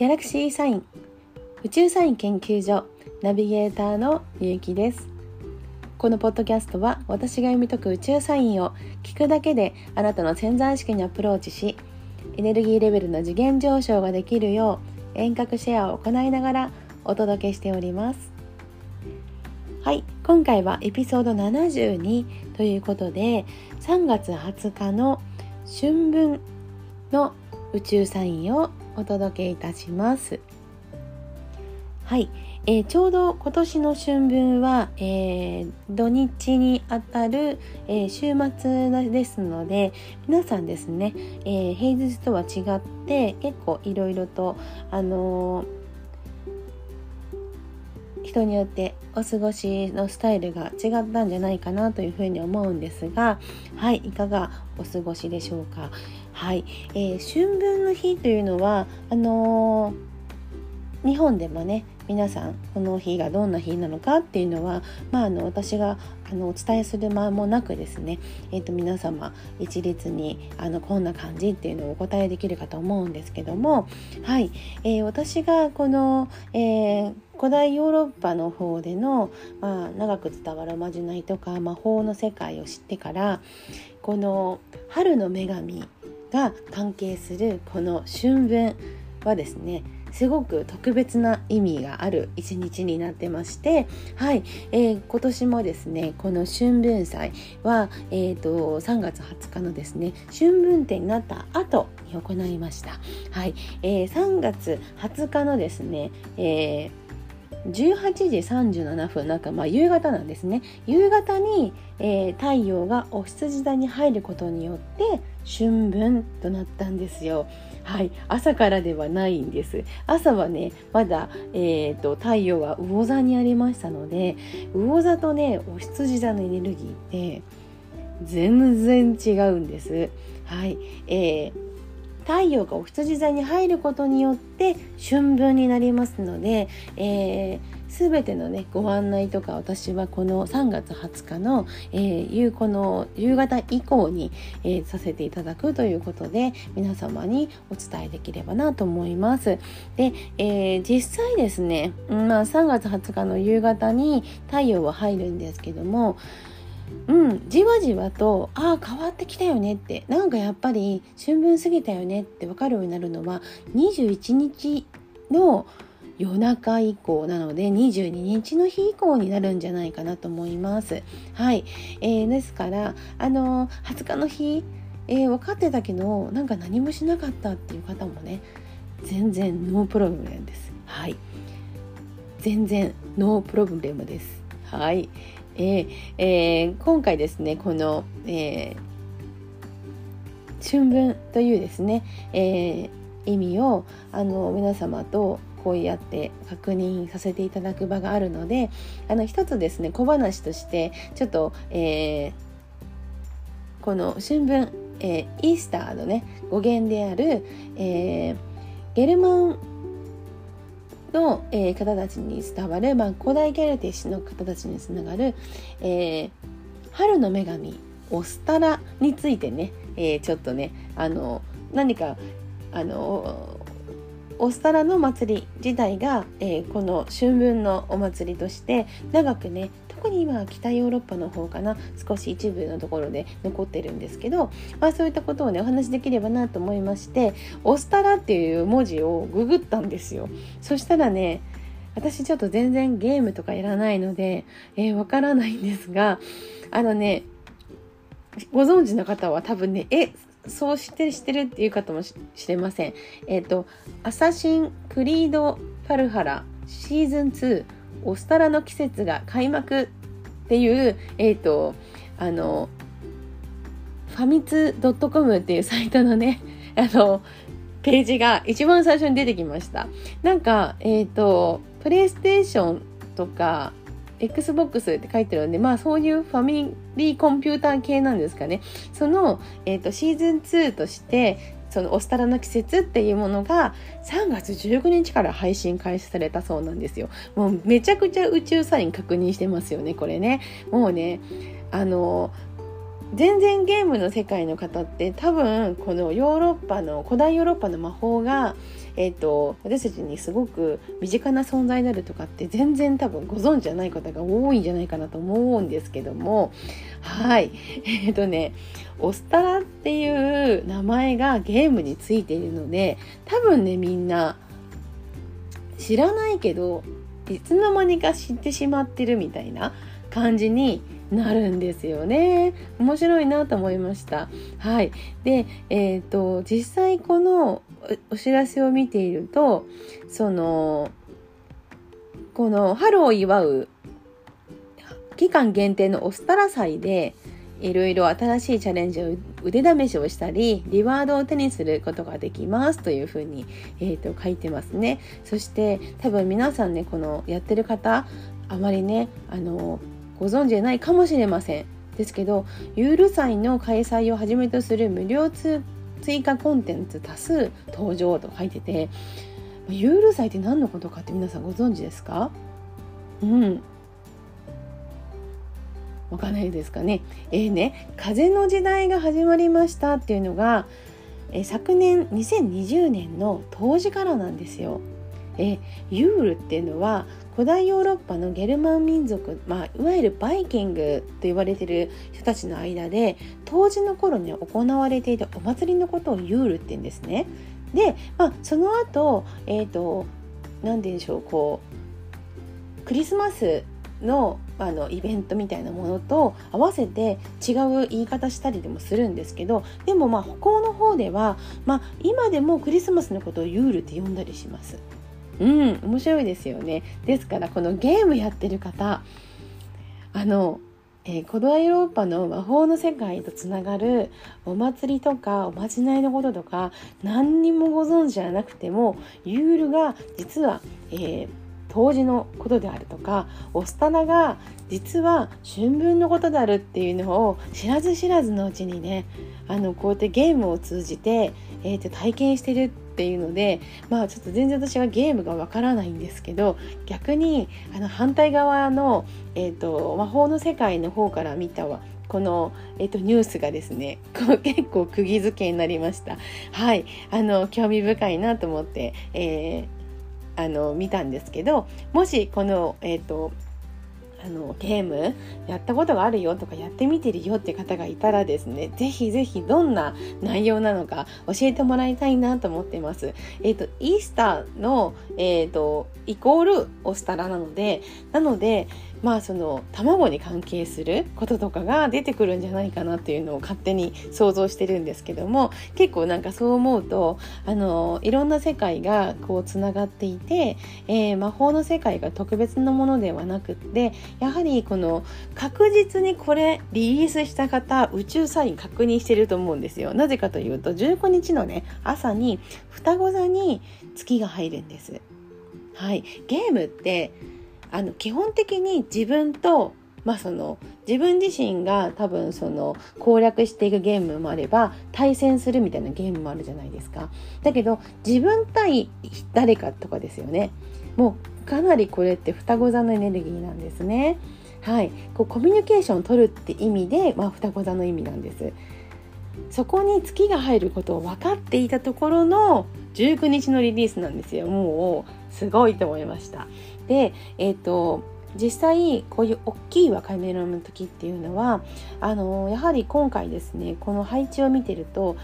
ギャラクシーサイン宇宙サイン研究所ナビゲーターのゆうきです。このポッドキャストは私が読み解く宇宙サインを聞くだけであなたの潜在意識にアプローチしエネルギーレベルの次元上昇ができるよう遠隔シェアを行いながらお届けしております。はい今回はエピソード72ということで3月20日の春分の宇宙サインをお届けいたします。はい、えー、ちょうど今年の春分は、えー、土日にあたる、えー、週末ですので皆さんですね、え平日とは違って結構いろいろとあの人によってお過ごしのスタイルが違ったんじゃないかなというふうに思うんですがはい。いかがお過ごしでしょうか？はい、えー、春分の日というのはあのー、日本でもね皆さんこの日がどんな日なのかっていうのは、まあ、あの私があのお伝えする間もなくですね、えーと、皆様一律にあのこんな感じっていうのをお答えできるかと思うんですけども、はい。えー、私がこの、えー、古代ヨーロッパの方での、まあ、長く伝わるおまじないとか魔法の世界を知ってからこの春の女神が関係するこの春分はですねすごく特別な意味がある一日になってましてはい、えー、今年もですねこの春分祭は、えーと、3月20日のですね春分展になった後に行いました。はい、えー、3月20日のですね、えー18時37分なんかまあ夕方なんですね。夕方に、えー、太陽がお羊座に入ることによって春分となったんですよ。はい。朝からではないんです。朝はねまだ、えーと、太陽は魚座にありましたので魚座とねお羊座のエネルギーって全然違うんです。はい、えー太陽がお羊座に入ることによって春分になりますので、えー、全てのねご案内とか私はこの3月20日の、えー、夕この夕方以降に、えー、させていただくということで皆様にお伝えできればなと思います。で、えー、実際ですね、まあ、3月20日の夕方に太陽は入るんですけどもうん、じわじわとああ変わってきたよねってなんかやっぱり春分過ぎたよねって分かるようになるのは21日の夜中以降なので22日の日以降になるんじゃないかなと思います。はい、えー、ですからあの20日の日、えー、分かってたけどなんか何もしなかったっていう方もね全然 no problem です。はい、全然 no problem です。はい。えーえー、今回ですねこの、えー、春分というですね、え、意味をあの皆様とこうやって確認させていただく場があるのであの一つですね小話としてちょっと、え、この春分、え、イースターのね語源である、え、ゲルマンの、えー、方たちに伝わる、まあ、古代ギャルティッシュの方たちにつながる、えー、春の女神オスタラについてね、えー、ちょっとねあの何かあのオスタラの祭り自体が、えー、この春分のお祭りとして長くね特に今は北ヨーロッパの方かな少し一部のところで残ってるんですけど、まあ、そういったことをねお話できればなと思いまして「オスタラ」っていう文字をググったんですよ。そしたらね私ちょっと全然ゲームとかいらないのでわ、えー、からないんですがあのねご存知の方は多分ねえそうして知ってるっていう方もしれません。えっ、ー、と、アサシン・クリード・ファルハラシーズン2オスタラの季節が開幕っていう、えっ、ー、と、あの、ファミツ .com っていうサイトのね、あの、ページが一番最初に出てきました。なんか、えっ、ー、と、プレイステーションとか、Xbox って書いてるんで、まあそういうファミリーコンピューター系なんですかね。その、えっ、ー、と、シーズン2として、そのおしたらの季節っていうものが3月15日から配信開始されたそうなんですよ。もうめちゃくちゃ宇宙サイン確認してますよね、これね。もうね、あの、全然ゲームの世界の方って多分このヨーロッパの古代ヨーロッパの魔法が、えーと、私たちにすごく身近な存在になるとかって全然多分ご存知じゃない方が多いんじゃないかなと思うんですけども。はい。えっ、ー、とねオスタラっていう名前がゲームについているので多分ねみんな知らないけどいつの間にか知ってしまってるみたいな感じになるんですよね。面白いなと思いました。はい。で、えっ、ー、と、実際このお知らせを見ていると、その、この春を祝う期間限定のオスタラ祭で、いろいろ新しいチャレンジを腕試しをしたりリワードを手にすることができますというふうに、えーと書いてますねそして多分皆さんねこのやってる方あまりねあのご存知でないかもしれませんですけどユール祭の開催をはじめとする無料追加コンテンツ多数登場と書いててユール祭って何のことかって皆さんご存知ですか？うんわかんないですかね。えーね、風の時代が始まりましたっていうのが、えー、昨年2020年の当時からなんですよ。え、ユールっていうのは古代ヨーロッパのゲルマン民族、まあ、いわゆるバイキングと言われてる人たちの間で当時の頃に行われていたお祭りのことをユールって言うんですね。で、まあ、その後、えっ、ー、と何て言うんでしょうこうクリスマスのあのイベントみたいなものと合わせて違う言い方したりでもするんですけどでもまあ北欧の方では、まあ、今でもクリスマスのことをユールって呼んだりします。うん面白いですよね。ですからこのゲームやってる方あの、えー、古代ヨーロッパの魔法の世界とつながるお祭りとかおまじないのこととか何にもご存知じゃなくてもユールが実は、えー、当時のことであるとかオスタナが実は春分のことであるっていうのを知らず知らずのうちにねあのこうやってゲームを通じて、えー、と体験してるってていうのでまあちょっと全然私はゲームがわからないんですけど逆にあの反対側の、えーと、魔法の世界の方から見たわこの、えーと、ニュースがですね 結構釘付けになりました。はい。あの興味深いなと思って、えー、あの見たんですけどもしこのえっ、ー、とあのゲームやったことがあるよとかやってみてるよって方がいたらですねぜひぜひどんな内容なのか教えてもらいたいなと思ってます。えっ、ー、とイースターのえっ、ー、とイコールオスタラなのでなのでまあその卵に関係することとかが出てくるんじゃないかなっていうのを勝手に想像してるんですけども結構なんかそう思うとあのいろんな世界がこうつながっていて、えー、魔法の世界が特別なものではなくってやはりこの確実にこれリリースした方宇宙サイン確認してると思うんですよ。なぜかというと15日のね朝に双子座に月が入るんです。はい、ゲームってあの基本的に自分とまあその自分自身が多分その攻略していくゲームもあれば対戦するみたいなゲームもあるじゃないですか。だけど自分対誰かとかですよね。もうかなりこれって双子座のエネルギーなんですね。はい、こうコミュニケーションを取るって意味で、まあ、双子座の意味なんです。そこに月が入ることを分かっていたところの19日のリリースなんですよ。もうすごいと思いました。で、えっ、ー、と実際こういう大きい若いメロンの時っていうのはあのやはり今回ですねこの配置を見てると、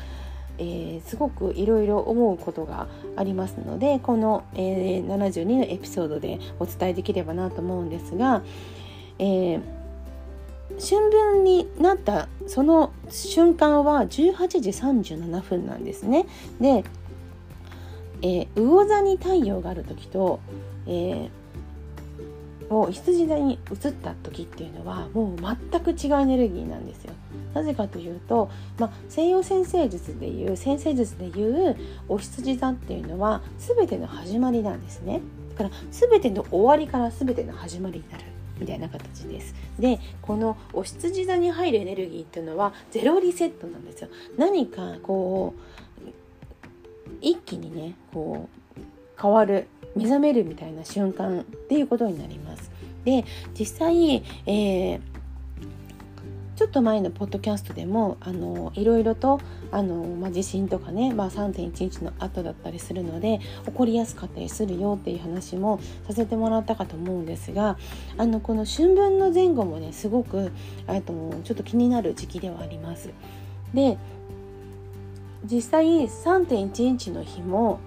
えー、すごくいろいろ思うことがありますのでこの、えー、72のエピソードでお伝えできればなと思うんですが、えー、春分になったその瞬間は18時37分なんですね。で、えー、魚座に太陽がある時と、えーを羊座に移った時っていうのはもう全く違うエネルギーなんですよ。なぜかというと、まあ、西洋先生術でいう先生術でいうお羊座っていうのは全ての始まりなんですね。だから全ての終わりから全ての始まりになる。みたいな形です。で、このお羊座に入るエネルギーっていうのはゼロリセットなんですよ。何かこう一気にねこう変わる目覚めるみたいな瞬間っていうことになります。で実際、えーちょっと前のポッドキャストでもあのいろいろとあの、まあ、地震とかね、まあ、3.11の後だったりするので起こりやすかったりするよっていう話もさせてもらったかと思うんですがあのこの春分の前後もねすごくとちょっと気になる時期ではあります。で実際3.11の日も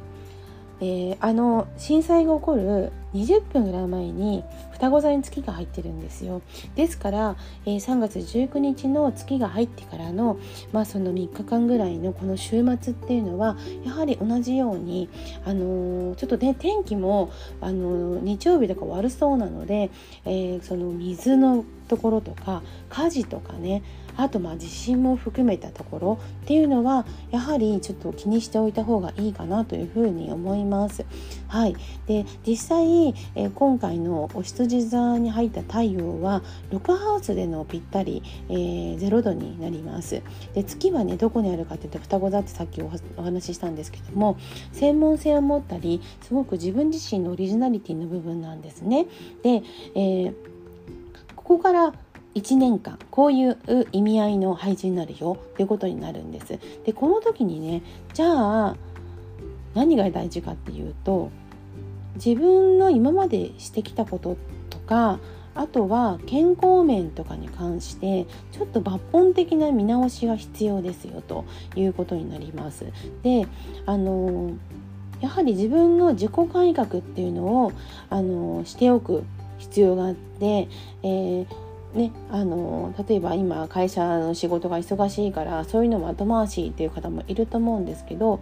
えー、あの震災が起こる20分ぐらい前に双子座に月が入ってるんですよ。ですから、えー、3月19日の月が入ってからの,、まあその3日間ぐらいのこの週末っていうのはやはり同じように、あのー、ちょっとね天気も、あの日曜日とか悪そうなので、えその水のところとか火事とかねあとまあ地震も含めたところっていうのはやはりちょっと気にしておいた方がいいかなというふうに思います。はい、で実際、えー、今回のお羊座に入った太陽は6ハウスでのぴったり、えー、0度になります。で月はねどこにあるかっていうと双子座ってさっきお話ししたんですけども専門性を持ったりすごく自分自身のオリジナリティの部分なんですね。で、えー、ここから1年間こういう意味合いの配置になるよっていうことになるんです。でこの時にねじゃあ何が大事かっていうと自分の今までしてきたこととかあとは健康面とかに関してちょっと抜本的な見直しが必要ですよということになります。であのやはり自分の自己改革っていうのをあのしておく必要があって、えーね、あの例えば今会社の仕事が忙しいからそういうのも後回しっていう方もいると思うんですけど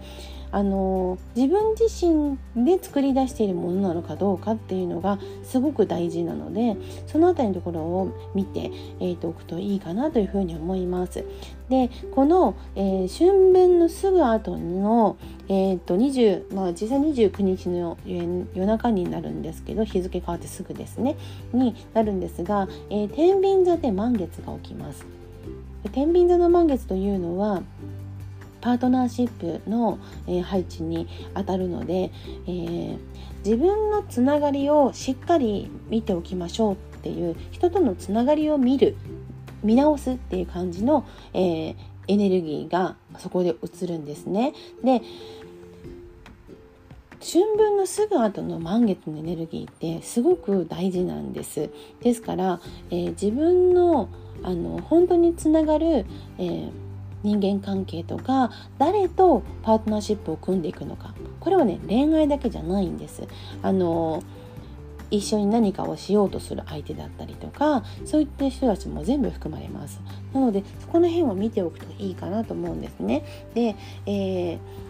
あの自分自身で作り出しているものなのかどうかっていうのがすごく大事なのでその辺りのところを見て、えー、とおくといいかなというふうに思います。でこの、えー、春分のすぐ後の、えーと20まあ、実際29日の夜中になるんですけど日付変わってすぐですねになるんですが、えー、天秤座で満月が起きます。天秤座の満月というのはパートナーシップの、え、配置にあたるので、えー、自分のつながりをしっかり見ておきましょうっていう人とのつながりを見る見直すっていう感じの、えー、エネルギーがそこで映るんですね。で春分のすぐ後の満月のエネルギーってすごく大事なんです。ですから、えー、自分のあの本当につながる、えー人間関係とか誰とパートナーシップを組んでいくのか。これはね恋愛だけじゃないんです。あの一緒に何かをしようとする相手だったりとかそういった人たちも全部含まれます。なのでそこの辺は見ておくといいかなと思うんですね。で、えー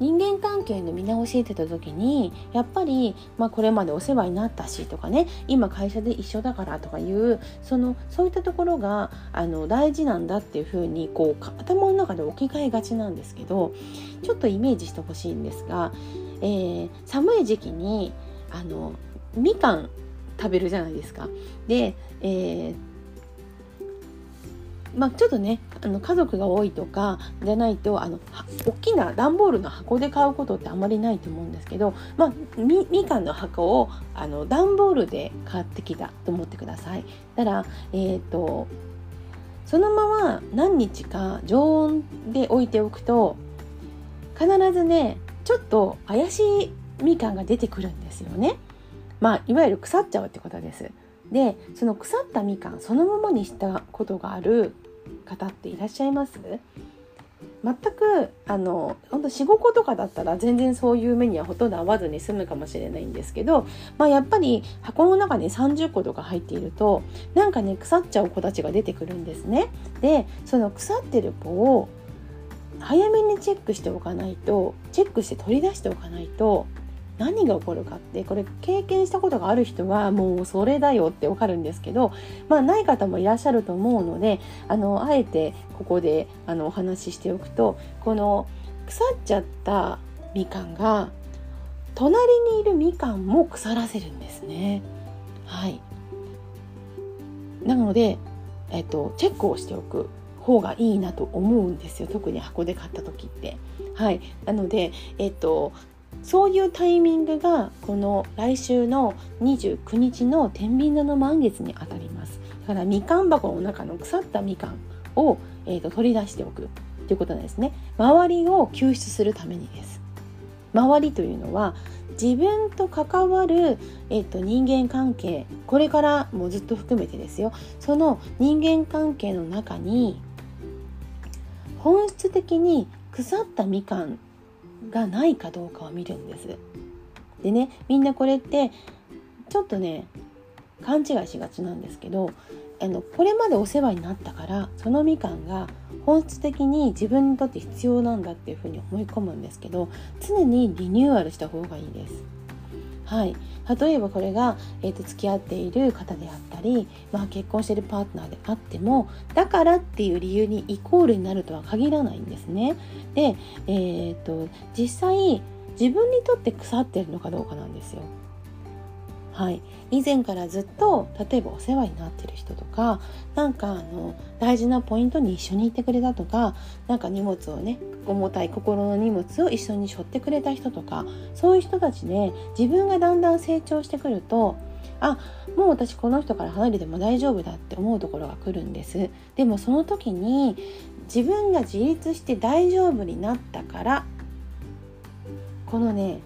人間関係の見直しってた時にやっぱり、まあ、これまでお世話になったしとかね今会社で一緒だからとかいうそのそういったところがあの大事なんだっていうふうにこう頭の中で置き換えがちなんですけどちょっとイメージしてほしいんですが、えー、寒い時期にあのみかん食べるじゃないですか。で、えーまあ、ちょっとねあの家族が多いとかじゃないとあの大きな段ボールの箱で買うことってあまりないと思うんですけど、まあ、みみかんの箱をあの段ボールで買ってきたと思ってください。たら、えーと、そのまま何日か常温で置いておくと必ずねちょっと怪しいみかんが出てくるんですよね。まあ、いわゆる腐っちゃうってことです。でその腐ったみかんそのままにしたことがある方っていらっしゃいます？全くあの本当45個とかだったら全然そういう目にはほとんど合わずに済むかもしれないんですけど、まあ、やっぱり箱の中に30個とか入っているとなんかね腐っちゃう子たちが出てくるんですね。でその腐ってる子を早めにチェックしておかないとチェックして取り出しておかないと何が起こるかってこれ経験したことがある人はもうそれだよってわかるんですけどまあない方もいらっしゃると思うのであのあえてここであのお話ししておくとこの腐っちゃったみかんが隣にいるみかんも腐らせるんですね。はいなので、えっと、チェックをしておく方がいいなと思うんですよ特に箱で買った時って。はい、なので、えっと、そういうタイミングがこの来週の29日の天秤座の満月にあたります。だからみかん箱の中の腐ったみかんを、えーと、取り出しておくということなんですね。周りを救出するためにです。周りというのは自分と関わる、えーと、人間関係これからもずっと含めてですよ。その人間関係の中に本質的に腐ったみかんがないかどうかを見るんです。でねみんなこれってちょっとね勘違いしがちなんですけどあのこれまでお世話になったからそのみかんが本質的に自分にとって必要なんだっていうふうに思い込むんですけど常にリニューアルした方がいいです。はい、例えばこれが、えーと、付き合っている方であったり、まあ、結婚しているパートナーであってもだからっていう理由にイコールになるとは限らないんですね。で、えーと実際自分にとって腐ってるのかどうかなんですよ。はい、以前からずっと例えばお世話になってる人とかなんかあの大事なポイントに一緒にいてくれたとか何か荷物をね重たい心の荷物を一緒に背負ってくれた人とかそういう人たちで自分がだんだん成長してくるとあもう私この人から離れても大丈夫だって思うところが来るんです。でもその時に自分が自立して大丈夫になったからこのね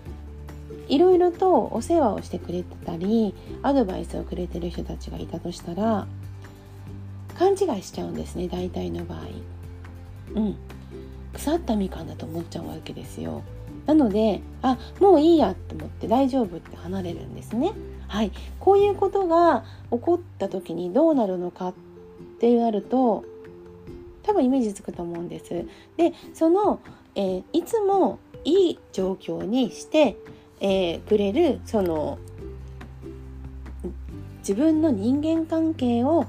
いろいろとお世話をしてくれてたりアドバイスをくれてる人たちがいたとしたら勘違いしちゃうんですね大体の場合。うん腐ったみかんだと思っちゃうわけですよ。なのであもういいやと思って大丈夫って離れるんですね。はい、こういうことが起こった時にどうなるのかってなると多分イメージつくと思うんです。でその、えー、いつもいい状況にしてえー、くれるその自分の人間関係を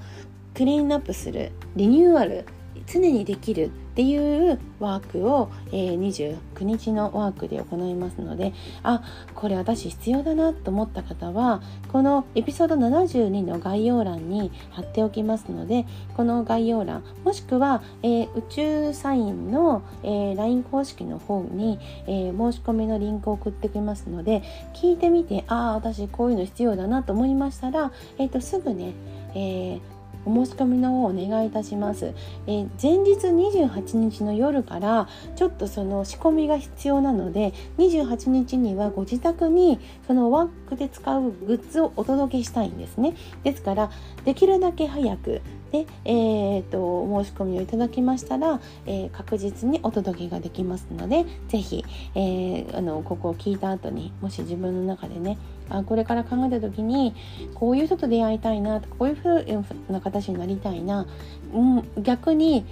クリーンアップするリニューアル常にできるっていうワークを、えー、29日のワークで行いますのであこれ私必要だなと思った方はこのエピソード72の概要欄に貼っておきますのでこの概要欄もしくは、えー、宇宙サインの、えー、LINE 公式の方に、え申し込みのリンクを送ってきますので聞いてみてああ私こういうの必要だなと思いましたら、えーと、すぐね、えーお申し込みの方お願いいたします、えー、前日28日の夜からちょっとその仕込みが必要なので28日にはご自宅にそのワックで使うグッズをお届けしたいんですね。ですからできるだけ早くで、えーと、申し込みをいただきましたら、えー、確実にお届けができますので是非、えー、あのここを聞いた後にもし自分の中でねあこれから考えた時にこういう人と出会いたいなこういうふうな形になりたいな、うん、逆に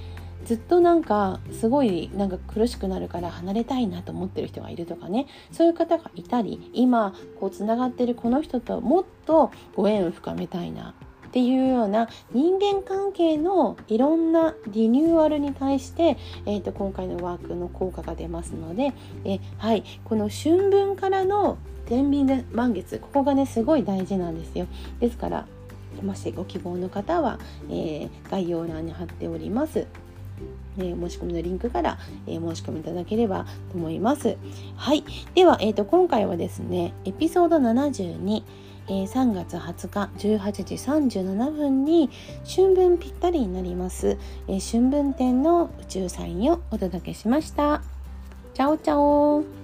ずっとなんかすごいなんか苦しくなるから離れたいなと思ってる人がいるとかねそういう方がいたり今こうつながってるこの人ともっとご縁を深めたいなっていうような人間関係のいろんなリニューアルに対して、えーと、今回のワークの効果が出ますので、えはいこの春分からの天秤で満月ここがねすごい大事なんですよですからもしご希望の方は、えー、概要欄に貼っております。えー、申し込みのリンクから、えー、申し込みいただければと思います。はい。では、えーと、今回はですね、エピソード72、えー、3月20日18時37分に春分ぴったりになります、えー、春分展の宇宙サインをお届けしました。チャオチャオ